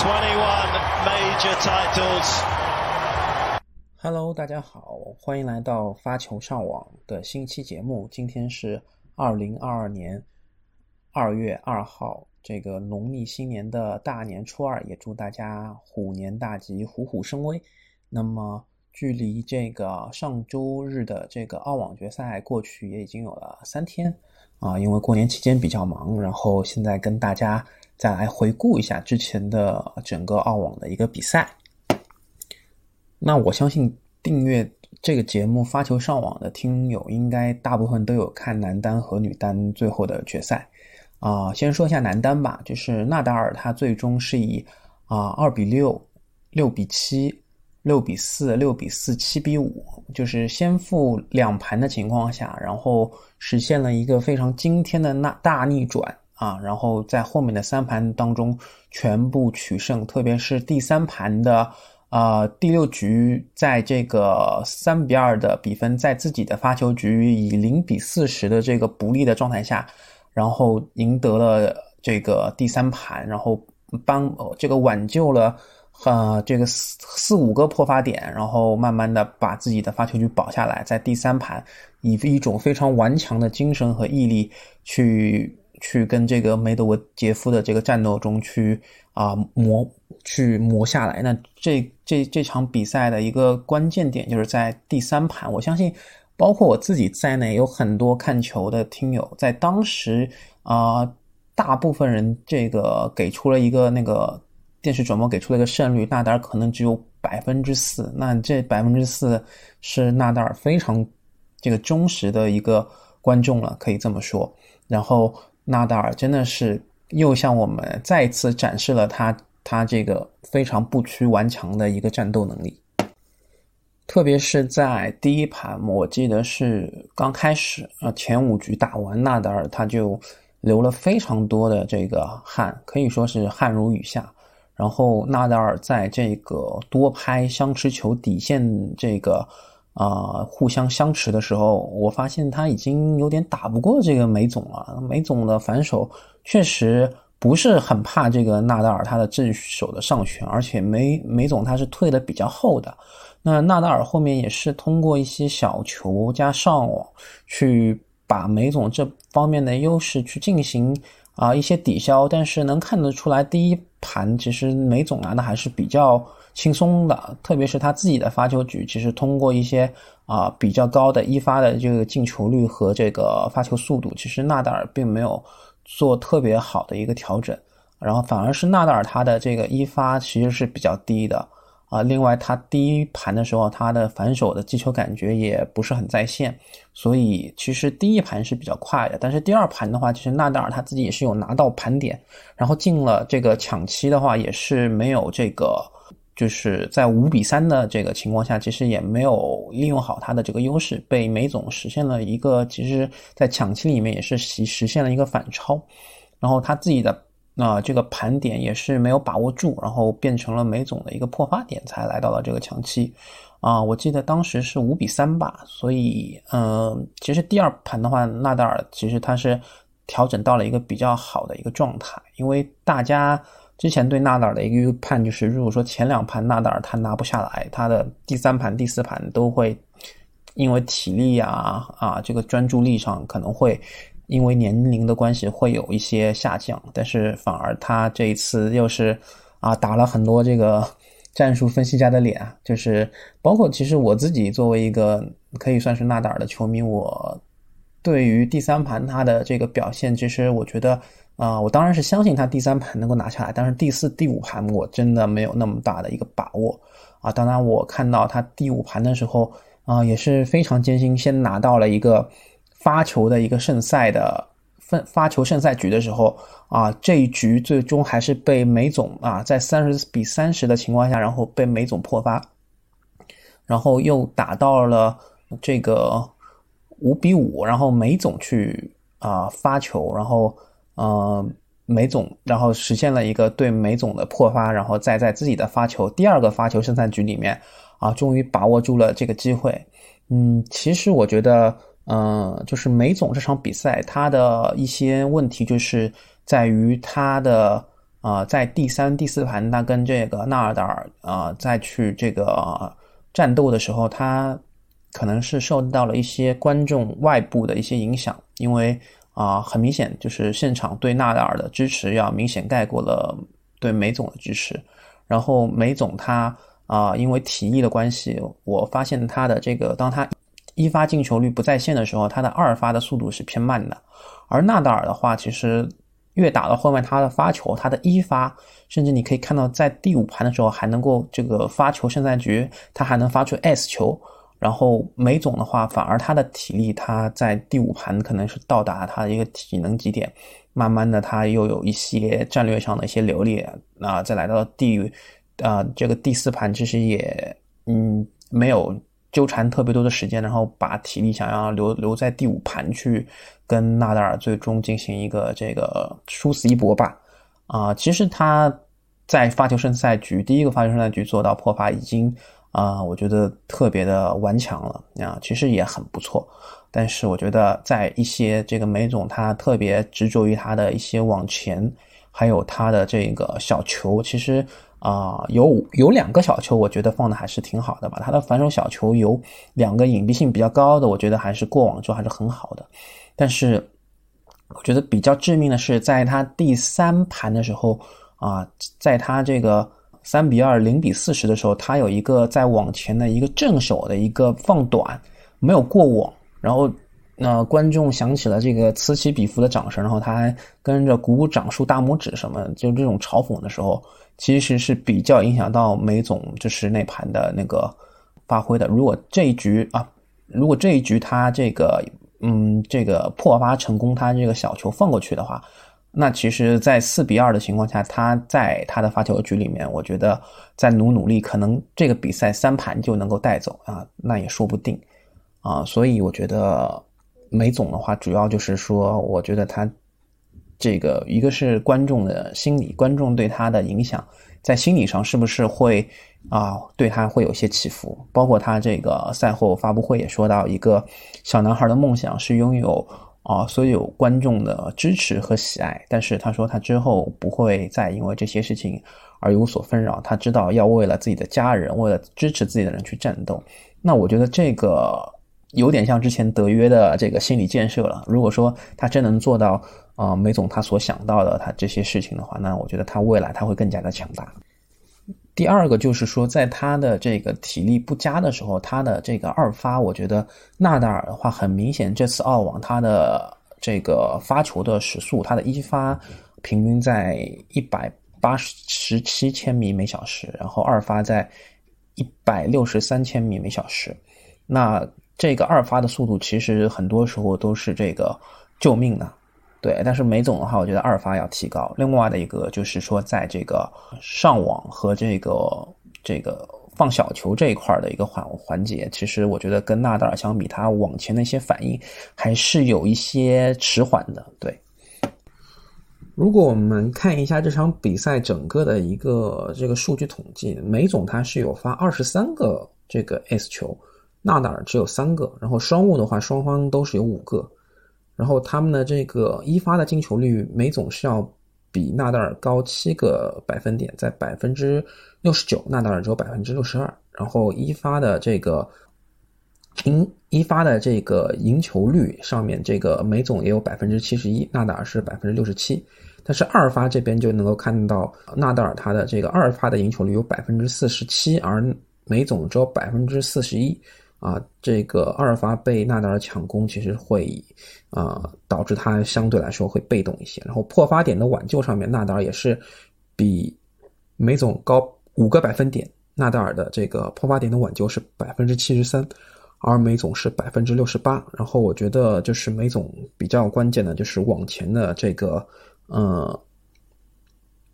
21 major titles. Hello，大家好，欢迎来到发球上网的新期节目。今天是二零二二年二月二号，这个农历新年的大年初二，也祝大家虎年大吉，虎虎生威。那么，距离这个上周日的这个澳网决赛过去也已经有了三天啊，因为过年期间比较忙，然后现在跟大家再来回顾一下之前的整个澳网的一个比赛。那我相信订阅这个节目发球上网的听友，应该大部分都有看男单和女单最后的决赛啊。先说一下男单吧，就是纳达尔他最终是以啊二比六、六比七、六比四、六比四、七比五，就是先负两盘的情况下，然后实现了一个非常惊天的那大逆转啊，然后在后面的三盘当中全部取胜，特别是第三盘的。啊，第六局在这个三比二的比分，在自己的发球局以零比四十的这个不利的状态下，然后赢得了这个第三盘，然后帮这个挽救了呃这个四四五个破发点，然后慢慢的把自己的发球局保下来，在第三盘以一种非常顽强的精神和毅力去去跟这个梅德韦杰夫的这个战斗中去啊磨。去磨下来，那这这这场比赛的一个关键点就是在第三盘。我相信，包括我自己在内，有很多看球的听友，在当时啊，大部分人这个给出了一个那个电视转播给出了一个胜率，纳达尔可能只有百分之四。那这百分之四是纳达尔非常这个忠实的一个观众了，可以这么说。然后纳达尔真的是又向我们再次展示了他。他这个非常不屈顽强的一个战斗能力，特别是在第一盘，我记得是刚开始啊，前五局打完，纳达尔他就流了非常多的这个汗，可以说是汗如雨下。然后纳达尔在这个多拍相持球底线这个啊互相相持的时候，我发现他已经有点打不过这个梅总了。梅总的反手确实。不是很怕这个纳达尔他的正手的上旋，而且梅梅总他是退的比较后的，那纳达尔后面也是通过一些小球加上网去把梅总这方面的优势去进行啊一些抵消，但是能看得出来第一盘其实梅总拿的还是比较轻松的，特别是他自己的发球局，其实通过一些啊比较高的一发的这个进球率和这个发球速度，其实纳达尔并没有。做特别好的一个调整，然后反而是纳达尔他的这个一发其实是比较低的啊。另外，他第一盘的时候，他的反手的击球感觉也不是很在线，所以其实第一盘是比较快的。但是第二盘的话，其实纳达尔他自己也是有拿到盘点，然后进了这个抢七的话，也是没有这个。就是在五比三的这个情况下，其实也没有利用好他的这个优势，被梅总实现了一个，其实，在抢七里面也是实实现了一个反超，然后他自己的啊这个盘点也是没有把握住，然后变成了梅总的一个破发点，才来到了这个抢七啊。我记得当时是五比三吧，所以嗯，其实第二盘的话，纳达尔其实他是调整到了一个比较好的一个状态，因为大家。之前对纳达尔的一个预判就是，如果说前两盘纳达尔他拿不下来，他的第三盘、第四盘都会因为体力啊啊这个专注力上可能会因为年龄的关系会有一些下降。但是反而他这一次又是啊打了很多这个战术分析家的脸，就是包括其实我自己作为一个可以算是纳达尔的球迷，我对于第三盘他的这个表现，其实我觉得。啊，我当然是相信他第三盘能够拿下来，但是第四、第五盘我真的没有那么大的一个把握啊。当然，我看到他第五盘的时候啊，也是非常艰辛，先拿到了一个发球的一个胜赛的分发球胜赛局的时候啊，这一局最终还是被梅总啊，在三十比三十的情况下，然后被梅总破发，然后又打到了这个五比五，然后梅总去啊发球，然后。呃，梅总，然后实现了一个对梅总的破发，然后再在自己的发球第二个发球胜赛局里面啊，终于把握住了这个机会。嗯，其实我觉得，嗯，就是梅总这场比赛他的一些问题，就是在于他的啊，在第三、第四盘他跟这个纳尔达尔啊再去这个战斗的时候，他可能是受到了一些观众外部的一些影响，因为啊，很明显就是现场对纳达尔的支持要明显盖过了对梅总的支持，然后梅总他啊，因为体力的关系，我发现他的这个当他一发进球率不在线的时候，他的二发的速度是偏慢的，而纳达尔的话，其实。越打到后面，他的发球，他的一发，甚至你可以看到，在第五盘的时候还能够这个发球胜在局，他还能发出 S 球。然后梅总的话，反而他的体力，他在第五盘可能是到达他的一个体能极点，慢慢的他又有一些战略上的一些流利啊，再来到第啊这个第四盘，其实也嗯没有。纠缠特别多的时间，然后把体力想要留留在第五盘去跟纳达尔最终进行一个这个殊死一搏吧。啊，其实他在发球胜赛局第一个发球胜赛局做到破发已经啊，我觉得特别的顽强了啊，其实也很不错。但是我觉得在一些这个梅总他特别执着于他的一些往前，还有他的这个小球，其实。啊，有有两个小球，我觉得放的还是挺好的吧。他的反手小球有两个隐蔽性比较高的，我觉得还是过网之后还是很好的。但是我觉得比较致命的是，在他第三盘的时候啊，在他这个三比二、零比四十的时候，他有一个在网前的一个正手的一个放短，没有过网，然后那观众响起了这个此起彼伏的掌声，然后他还跟着鼓鼓掌、竖大拇指什么，就这种嘲讽的时候。其实是比较影响到梅总就是那盘的那个发挥的。如果这一局啊，如果这一局他这个嗯这个破发成功，他这个小球放过去的话，那其实，在四比二的情况下，他在他的发球局里面，我觉得再努努力，可能这个比赛三盘就能够带走啊，那也说不定啊。所以我觉得梅总的话，主要就是说，我觉得他。这个一个是观众的心理，观众对他的影响，在心理上是不是会啊对他会有些起伏？包括他这个赛后发布会也说到，一个小男孩的梦想是拥有啊所有观众的支持和喜爱，但是他说他之后不会再因为这些事情而有所纷扰，他知道要为了自己的家人，为了支持自己的人去战斗。那我觉得这个有点像之前德约的这个心理建设了。如果说他真能做到。啊，梅总他所想到的他这些事情的话，那我觉得他未来他会更加的强大。第二个就是说，在他的这个体力不佳的时候，他的这个二发，我觉得纳达尔的话，很明显这次澳网他的这个发球的时速，他的一发平均在一百八十七千米每小时，然后二发在一百六十三千米每小时。那这个二发的速度，其实很多时候都是这个救命的。对，但是梅总的话，我觉得二发要提高。另外的一个就是说，在这个上网和这个这个放小球这一块的一个环环节，其实我觉得跟纳达尔相比，他往前的一些反应还是有一些迟缓的。对，如果我们看一下这场比赛整个的一个这个数据统计，梅总他是有发二十三个这个 S 球，纳达尔只有三个，然后双误的话，双方都是有五个。然后他们的这个一发的进球率，梅总是要比纳达尔高七个百分点，在百分之六十九，纳达尔只有百分之六十二。然后一发的这个赢一发的这个赢球率上面，这个梅总也有百分之七十一，纳达尔是百分之六十七。但是二发这边就能够看到，纳达尔他的这个二发的赢球率有百分之四十七，而梅总只有百分之四十一。啊，这个二发被纳达尔抢攻，其实会啊导致他相对来说会被动一些。然后破发点的挽救上面，纳达尔也是比梅总高五个百分点。纳达尔的这个破发点的挽救是百分之七十三，而梅总是百分之六十八。然后我觉得就是梅总比较关键的就是往前的这个呃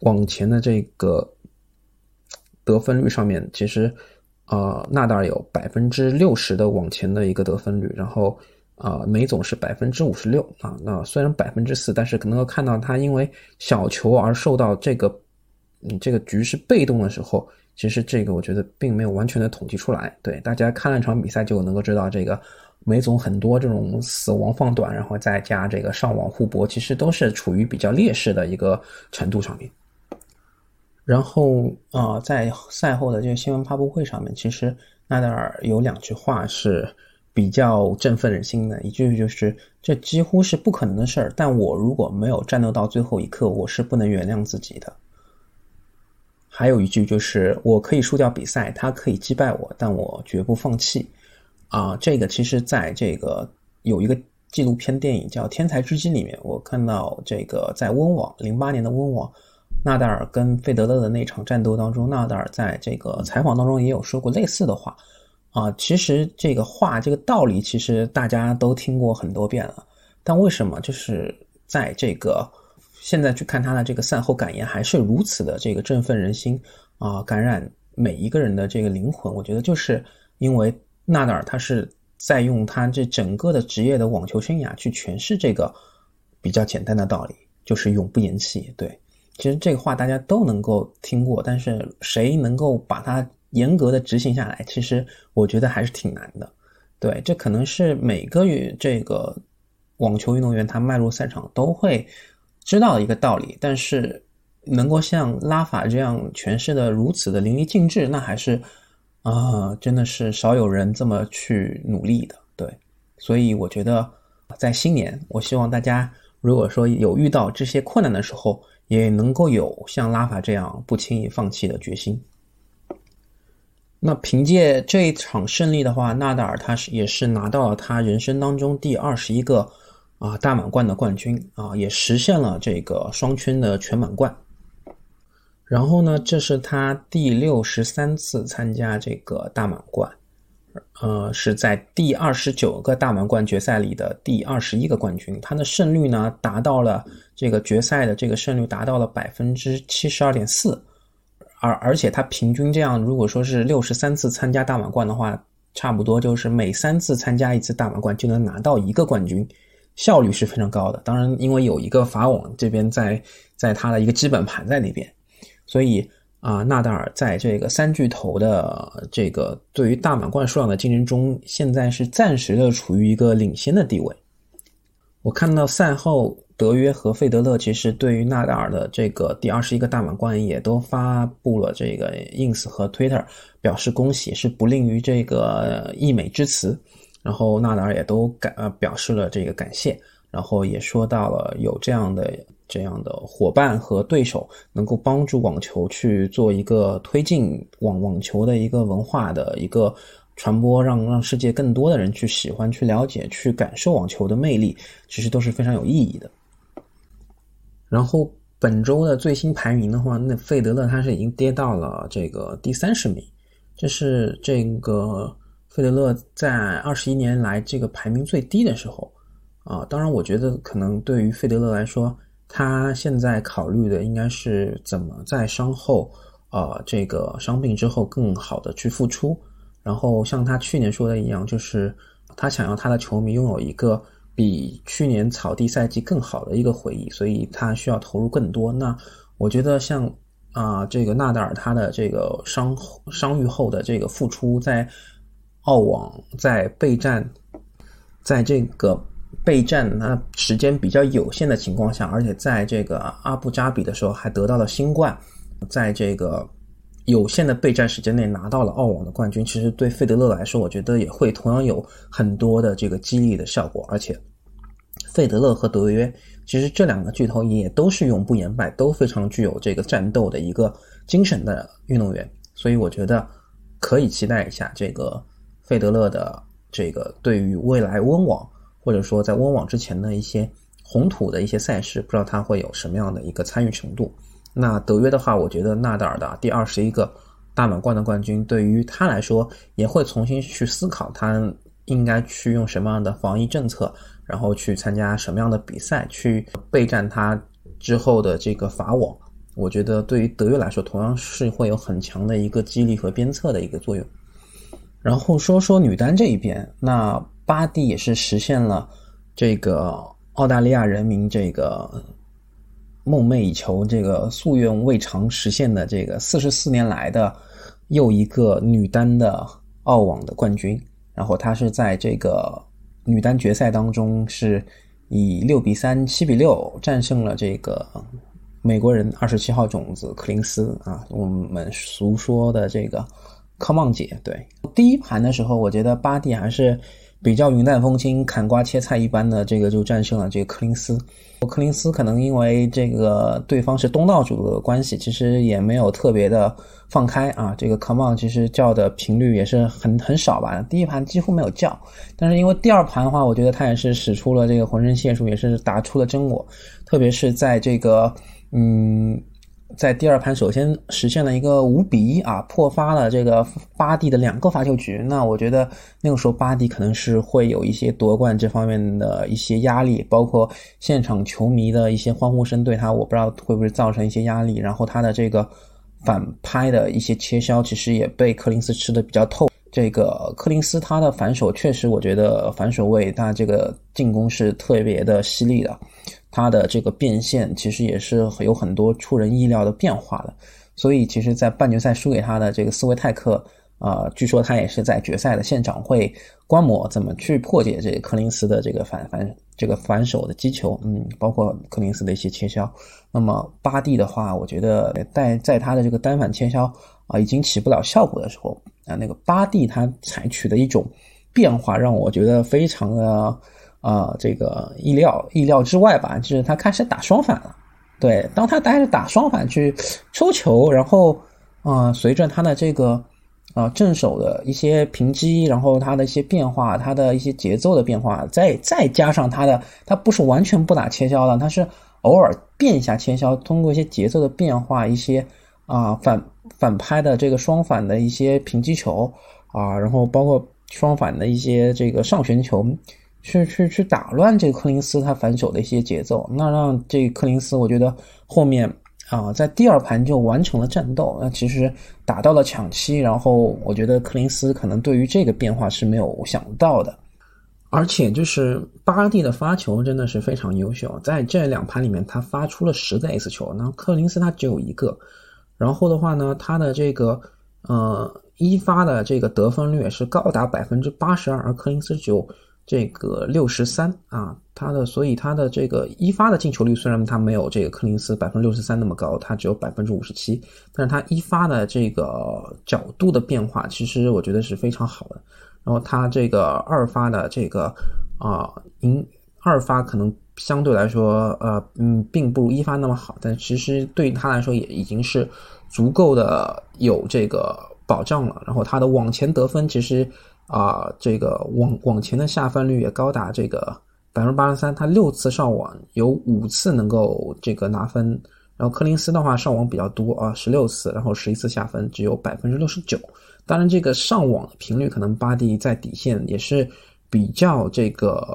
往前的这个得分率上面，其实。呃，纳达尔有百分之六十的往前的一个得分率，然后啊，梅总是百分之五十六啊。那虽然百分之四，但是能够看到他因为小球而受到这个，嗯，这个局势被动的时候，其实这个我觉得并没有完全的统计出来。对，大家看了场比赛就能够知道，这个梅总很多这种死亡放短，然后再加这个上网互搏，其实都是处于比较劣势的一个程度上面。然后啊，在赛后的这个新闻发布会上面，其实纳达尔有两句话是比较振奋人心的，一句就是这几乎是不可能的事儿，但我如果没有战斗到最后一刻，我是不能原谅自己的。还有一句就是我可以输掉比赛，他可以击败我，但我绝不放弃。啊，这个其实在这个有一个纪录片电影叫《天才之击》里面，我看到这个在温网零八年的温网。纳达尔跟费德勒的那场战斗当中，纳达尔在这个采访当中也有说过类似的话，啊，其实这个话这个道理其实大家都听过很多遍了，但为什么就是在这个现在去看他的这个赛后感言还是如此的这个振奋人心啊，感染每一个人的这个灵魂？我觉得就是因为纳达尔他是在用他这整个的职业的网球生涯去诠释这个比较简单的道理，就是永不言弃，对。其实这个话大家都能够听过，但是谁能够把它严格的执行下来，其实我觉得还是挺难的。对，这可能是每个与这个网球运动员他迈入赛场都会知道的一个道理，但是能够像拉法这样诠释的如此的淋漓尽致，那还是啊，真的是少有人这么去努力的。对，所以我觉得在新年，我希望大家如果说有遇到这些困难的时候，也能够有像拉法这样不轻易放弃的决心。那凭借这一场胜利的话，纳达尔他是也是拿到了他人生当中第二十一个啊大满贯的冠军啊，也实现了这个双圈的全满贯。然后呢，这是他第六十三次参加这个大满贯。呃，是在第二十九个大满贯决赛里的第二十一个冠军，他的胜率呢达到了这个决赛的这个胜率达到了百分之七十二点四，而而且他平均这样，如果说是六十三次参加大满贯的话，差不多就是每三次参加一次大满贯就能拿到一个冠军，效率是非常高的。当然，因为有一个法网这边在在他的一个基本盘在那边，所以。啊，纳达尔在这个三巨头的这个对于大满贯数量的竞争中，现在是暂时的处于一个领先的地位。我看到赛后，德约和费德勒其实对于纳达尔的这个第二十一个大满贯也都发布了这个 ins 和 Twitter 表示恭喜，是不吝于这个溢美之词。然后纳达尔也都感呃表示了这个感谢，然后也说到了有这样的。这样的伙伴和对手能够帮助网球去做一个推进网网球的一个文化的一个传播，让让世界更多的人去喜欢、去了解、去感受网球的魅力，其实都是非常有意义的。然后本周的最新排名的话，那费德勒他是已经跌到了这个第三十名，这是这个费德勒在二十一年来这个排名最低的时候啊。当然，我觉得可能对于费德勒来说，他现在考虑的应该是怎么在伤后，呃，这个伤病之后更好的去复出。然后像他去年说的一样，就是他想要他的球迷拥有一个比去年草地赛季更好的一个回忆，所以他需要投入更多。那我觉得像啊，这个纳达尔他的这个伤伤愈后的这个复出，在澳网在备战，在这个。备战那时间比较有限的情况下，而且在这个阿布扎比的时候还得到了新冠，在这个有限的备战时间内拿到了澳网的冠军，其实对费德勒来说，我觉得也会同样有很多的这个激励的效果。而且，费德勒和德约其实这两个巨头也都是永不言败，都非常具有这个战斗的一个精神的运动员，所以我觉得可以期待一下这个费德勒的这个对于未来温网。或者说，在温网之前的一些红土的一些赛事，不知道他会有什么样的一个参与程度。那德约的话，我觉得纳达尔的第二十一个大满贯的冠军，对于他来说也会重新去思考，他应该去用什么样的防疫政策，然后去参加什么样的比赛，去备战他之后的这个法网。我觉得对于德约来说，同样是会有很强的一个激励和鞭策的一个作用。然后说说女单这一边，那。巴蒂也是实现了这个澳大利亚人民这个梦寐以求、这个夙愿未尝实现的这个四十四年来的又一个女单的澳网的冠军。然后她是在这个女单决赛当中是以六比三、七比六战胜了这个美国人二十七号种子柯林斯啊，我们俗说的这个科梦姐。对，第一盘的时候，我觉得巴蒂还是。比较云淡风轻、砍瓜切菜一般的这个就战胜了这个柯林斯。柯林斯可能因为这个对方是东道主的关系，其实也没有特别的放开啊。这个 Come on 其实叫的频率也是很很少吧，第一盘几乎没有叫。但是因为第二盘的话，我觉得他也是使出了这个浑身解数，也是打出了真我，特别是在这个嗯。在第二盘首先实现了一个五比一啊，破发了这个巴蒂的两个罚球局。那我觉得那个时候巴蒂可能是会有一些夺冠这方面的一些压力，包括现场球迷的一些欢呼声对他，我不知道会不会造成一些压力。然后他的这个反拍的一些切削，其实也被柯林斯吃的比较透。这个柯林斯他的反手确实，我觉得反手位他这个进攻是特别的犀利的。他的这个变现其实也是有很多出人意料的变化的，所以其实，在半决赛输给他的这个斯维泰克，啊，据说他也是在决赛的现场会观摩怎么去破解这个柯林斯的这个反反这个反手的击球，嗯，包括柯林斯的一些切削。那么巴蒂的话，我觉得在在他的这个单反切削啊已经起不了效果的时候，啊，那个巴蒂他采取的一种变化，让我觉得非常的。啊，这个意料意料之外吧，就是他开始打双反了。对，当他开始打双反去抽球，然后啊，随着他的这个啊正手的一些平击，然后他的一些变化，他的一些节奏的变化，再再加上他的，他不是完全不打切削的，他是偶尔变一下切削，通过一些节奏的变化，一些啊反反拍的这个双反的一些平击球啊，然后包括双反的一些这个上旋球。去去去打乱这个柯林斯他反手的一些节奏，那让这柯林斯我觉得后面啊在第二盘就完成了战斗，那其实打到了抢七，然后我觉得柯林斯可能对于这个变化是没有想到的，而且就是巴蒂的发球真的是非常优秀，在这两盘里面他发出了十个 S 球，那柯林斯他只有一个，然后的话呢他的这个呃一发的这个得分率是高达百分之八十二，而柯林斯只有。这个六十三啊，他的所以他的这个一发的进球率虽然他没有这个柯林斯百分之六十三那么高，他只有百分之五十七，但是他一发的这个角度的变化，其实我觉得是非常好的。然后他这个二发的这个啊，赢二发可能相对来说呃嗯，并不如一发那么好，但其实对于他来说也已经是足够的有这个保障了。然后他的往前得分其实。啊，这个往往前的下翻率也高达这个百分之八十三，他六次上网有五次能够这个拿分，然后柯林斯的话上网比较多啊，十六次，然后十一次下分只有百分之六十九。当然，这个上网的频率可能巴蒂在底线也是比较这个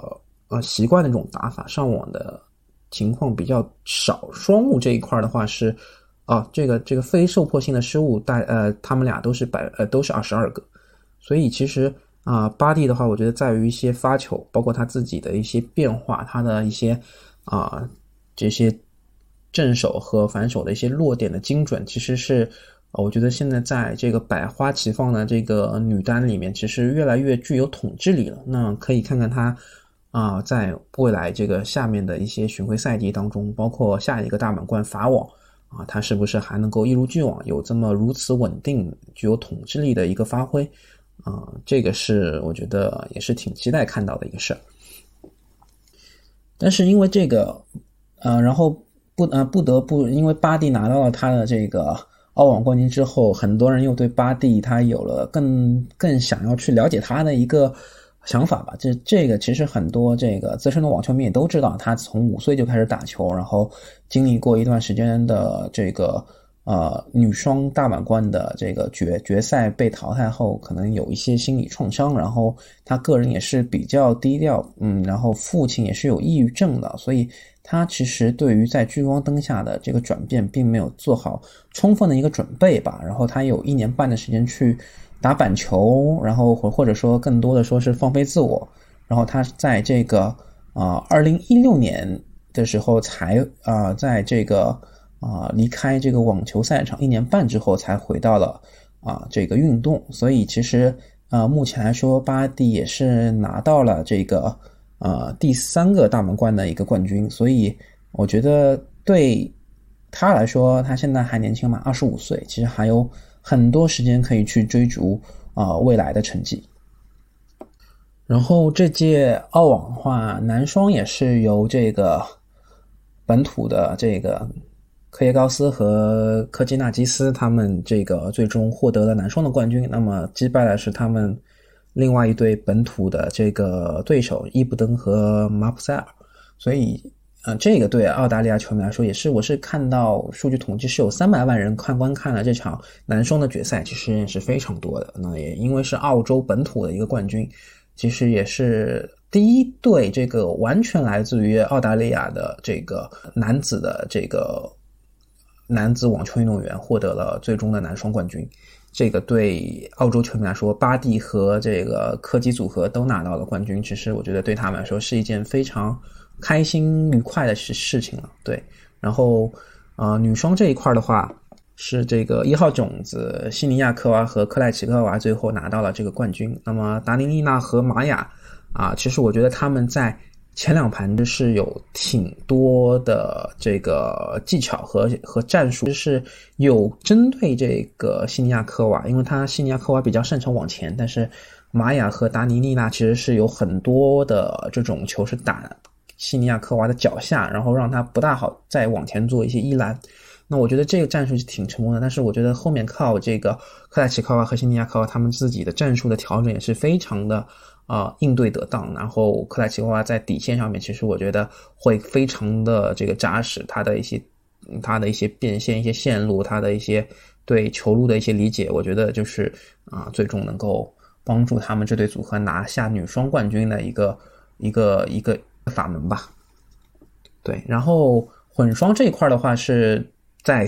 呃习惯的这种打法，上网的情况比较少。双误这一块的话是啊，这个这个非受迫性的失误大呃，他们俩都是百呃都是二十二个。所以其实啊，巴蒂的话，我觉得在于一些发球，包括他自己的一些变化，他的一些啊这些正手和反手的一些落点的精准，其实是我觉得现在在这个百花齐放的这个女单里面，其实越来越具有统治力了。那可以看看他啊，在未来这个下面的一些巡回赛季当中，包括下一个大满贯法网啊，他是不是还能够一如既往有这么如此稳定、具有统治力的一个发挥？啊，这个是我觉得也是挺期待看到的一个事儿。但是因为这个，呃，然后不呃不得不因为巴蒂拿到了他的这个澳网冠军之后，很多人又对巴蒂他有了更更想要去了解他的一个想法吧。这这个其实很多这个资深的网球迷也都知道，他从五岁就开始打球，然后经历过一段时间的这个。呃，女双大满贯的这个决决赛被淘汰后，可能有一些心理创伤，然后他个人也是比较低调，嗯，然后父亲也是有抑郁症的，所以他其实对于在聚光灯下的这个转变，并没有做好充分的一个准备吧。然后他有一年半的时间去打板球，然后或或者说更多的说是放飞自我，然后他在这个啊，二零一六年的时候才啊，在这个。啊，离开这个网球赛场一年半之后，才回到了啊这个运动。所以其实啊，目前来说，巴蒂也是拿到了这个呃第三个大满贯的一个冠军。所以我觉得对他来说，他现在还年轻嘛，二十五岁，其实还有很多时间可以去追逐啊未来的成绩。然后这届澳网的话，男双也是由这个本土的这个科耶高斯和科基纳基斯他们这个最终获得了男双的冠军。那么击败的是他们另外一对本土的这个对手伊布登和马普塞尔，所以。嗯，这个对澳大利亚球迷来说也是，我是看到数据统计是有三百万人看观看了这场男双的决赛，其实也是非常多的。那也因为是澳洲本土的一个冠军，其实也是第一对这个完全来自于澳大利亚的这个男子的这个男子网球运动员获得了最终的男双冠军。这个对澳洲球迷来说，巴蒂和这个科基组合都拿到了冠军，其实我觉得对他们来说是一件非常。开心愉快的事事情了，对。然后，呃，女双这一块的话，是这个一号种子西尼亚科娃和克莱奇科娃最后拿到了这个冠军。那么达尼丽娜和玛雅啊，其实我觉得他们在前两盘是有挺多的这个技巧和和战术，是有针对这个西尼亚科娃，因为他西尼亚科娃比较擅长往前，但是玛雅和达尼丽娜其实是有很多的这种球是打。西尼亚科娃的脚下，然后让他不大好再往前做一些依拦。那我觉得这个战术是挺成功的。但是我觉得后面靠这个克莱奇科娃和西尼亚科娃他们自己的战术的调整也是非常的啊应对得当。然后克莱奇科娃在底线上面，其实我觉得会非常的这个扎实。他的一些他的一些变现、一些线路，他的一些对球路的一些理解，我觉得就是啊最终能够帮助他们这对组合拿下女双冠军的一个一个一个。法门吧，对，然后混双这一块的话，是在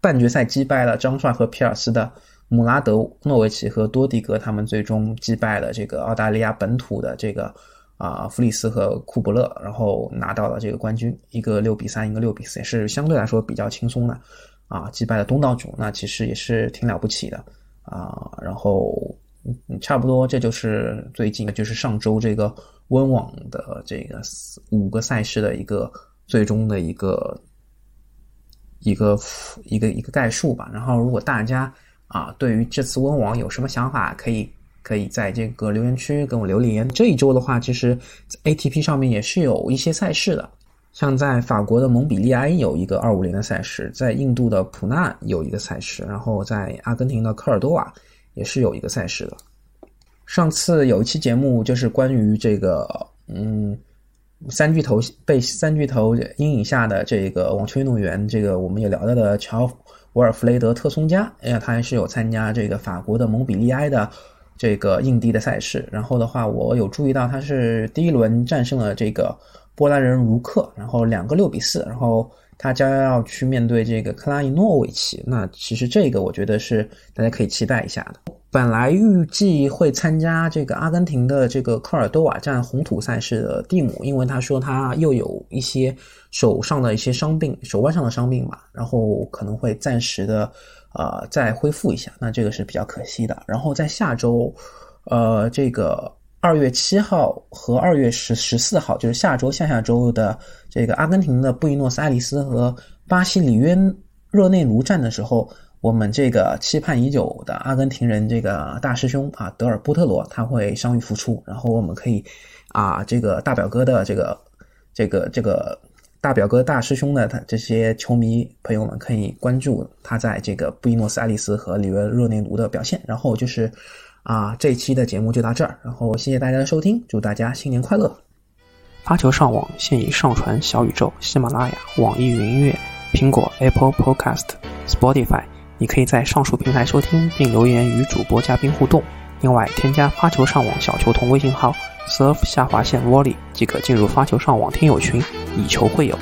半决赛击败了张帅和皮尔斯的姆拉德诺维奇和多迪格，他们最终击败了这个澳大利亚本土的这个啊弗里斯和库伯勒，然后拿到了这个冠军，一个六比三，一个六比四，也是相对来说比较轻松的啊，击败了东道主，那其实也是挺了不起的啊，然后差不多这就是最近，就是上周这个。温网的这个五个赛事的一个最终的一个一个一个一个概述吧。然后，如果大家啊对于这次温网有什么想法，可以可以在这个留言区跟我留言。这一周的话，其实 ATP 上面也是有一些赛事的，像在法国的蒙彼利埃有一个二五零的赛事，在印度的普纳有一个赛事，然后在阿根廷的科尔多瓦也是有一个赛事的。上次有一期节目就是关于这个，嗯，三巨头被三巨头阴影下的这个网球运动员，这个我们也聊到的乔沃尔弗雷德特松加，哎呀，他还是有参加这个法国的蒙彼利埃的这个印地的赛事。然后的话，我有注意到他是第一轮战胜了这个波兰人卢克，然后两个六比四，然后他将要去面对这个克拉伊诺维奇。那其实这个我觉得是大家可以期待一下的。本来预计会参加这个阿根廷的这个科尔多瓦站红土赛事的蒂姆，因为他说他又有一些手上的一些伤病，手腕上的伤病嘛，然后可能会暂时的呃再恢复一下，那这个是比较可惜的。然后在下周，呃，这个二月七号和二月十十四号，就是下周下下周的这个阿根廷的布宜诺斯艾利斯和巴西里约热内卢站的时候。我们这个期盼已久的阿根廷人，这个大师兄啊，德尔波特罗他会伤愈复出，然后我们可以啊，这个大表哥的这个这个这个大表哥大师兄的他这些球迷朋友们可以关注他在这个布宜诺斯艾利斯和里约热内卢的表现。然后就是啊，这一期的节目就到这儿，然后谢谢大家的收听，祝大家新年快乐！发球上网现已上传小宇宙、喜马拉雅、网易云音乐、苹果 Apple Podcast、Spotify。你可以在上述平台收听并留言与主播嘉宾互动。另外，添加发球上网小球童微信号 surf 下划线 volley 即可进入发球上网听友群，以球会友。